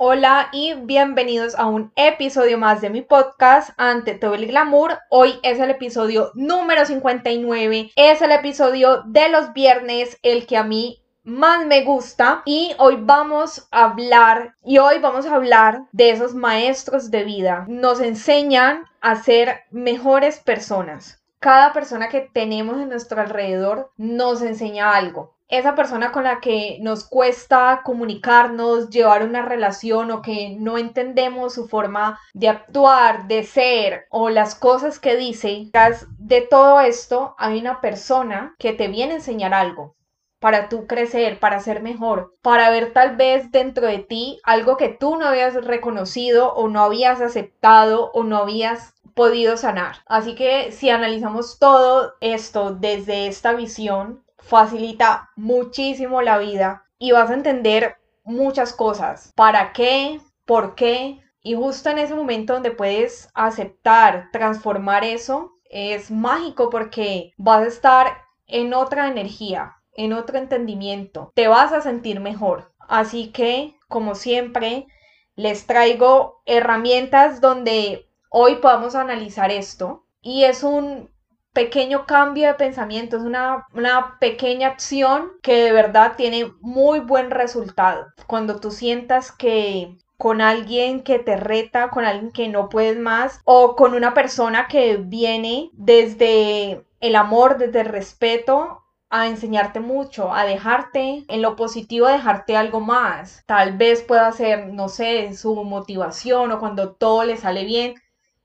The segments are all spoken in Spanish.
Hola y bienvenidos a un episodio más de mi podcast Ante todo el glamour. Hoy es el episodio número 59. Es el episodio de los viernes, el que a mí más me gusta y hoy vamos a hablar y hoy vamos a hablar de esos maestros de vida. Nos enseñan a ser mejores personas. Cada persona que tenemos en nuestro alrededor nos enseña algo. Esa persona con la que nos cuesta comunicarnos, llevar una relación o que no entendemos su forma de actuar, de ser o las cosas que dice, de todo esto hay una persona que te viene a enseñar algo para tú crecer, para ser mejor, para ver tal vez dentro de ti algo que tú no habías reconocido o no habías aceptado o no habías podido sanar. Así que si analizamos todo esto desde esta visión, facilita muchísimo la vida y vas a entender muchas cosas. ¿Para qué? ¿Por qué? Y justo en ese momento donde puedes aceptar, transformar eso, es mágico porque vas a estar en otra energía, en otro entendimiento. Te vas a sentir mejor. Así que, como siempre, les traigo herramientas donde hoy podamos analizar esto. Y es un pequeño cambio de pensamiento, es una, pequeña acción que de verdad tiene muy buen resultado. Cuando tú sientas que con alguien que te reta, con alguien que no puedes más, o con una persona que viene desde el amor, desde el respeto, a enseñarte mucho, a dejarte en lo positivo, a dejarte algo más. Tal vez pueda ser, no sé, su motivación o cuando todo le sale bien.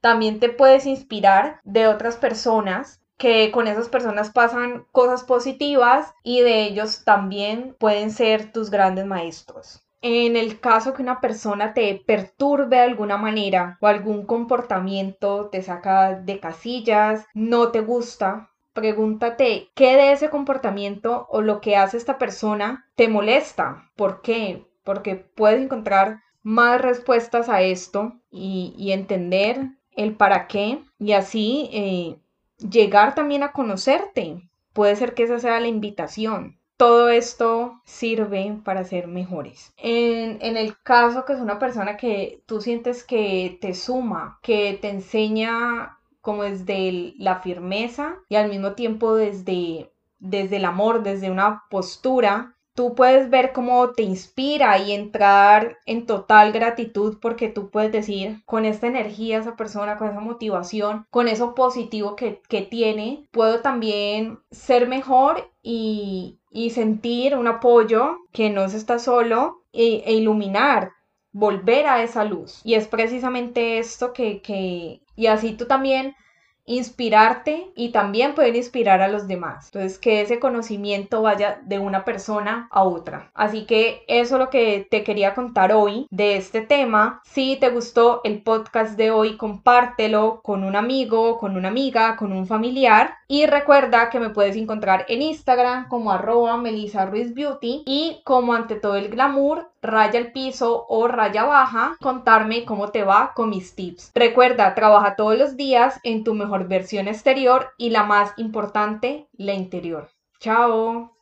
También te puedes inspirar de otras personas que con esas personas pasan cosas positivas y de ellos también pueden ser tus grandes maestros. En el caso que una persona te perturbe de alguna manera o algún comportamiento te saca de casillas, no te gusta, pregúntate qué de ese comportamiento o lo que hace esta persona te molesta. ¿Por qué? Porque puedes encontrar más respuestas a esto y, entender el para qué y así eh, llegar también a conocerte. Puede ser que esa sea la invitación. Todo esto sirve para ser mejores. En, en, el caso que es una persona que tú sientes que te suma, que te enseña como desde la firmeza y al mismo tiempo desde, desde el amor, desde una postura tú puedes ver cómo te inspira y entrar en total gratitud porque tú puedes decir con esta energía, esa persona, con esa motivación, con eso positivo que, tiene, puedo también ser mejor y, sentir un apoyo que no se está solo e, e, iluminar, volver a esa luz. Y es precisamente esto que, que, y así tú también inspirarte y también poder inspirar a los demás. Entonces, que ese conocimiento vaya de una persona a otra. Así que eso es lo que te quería contar hoy de este tema. Si te gustó el podcast de hoy, compártelo con un amigo, con una amiga, con un familiar. Y recuerda que me puedes encontrar en Instagram como arroba Melissa Ruiz Beauty y como ante todo el glamour raya el piso o raya baja, contarme cómo te va con mis tips. Recuerda, trabaja todos los días en tu mejor versión exterior y la más importante, la interior. Chao.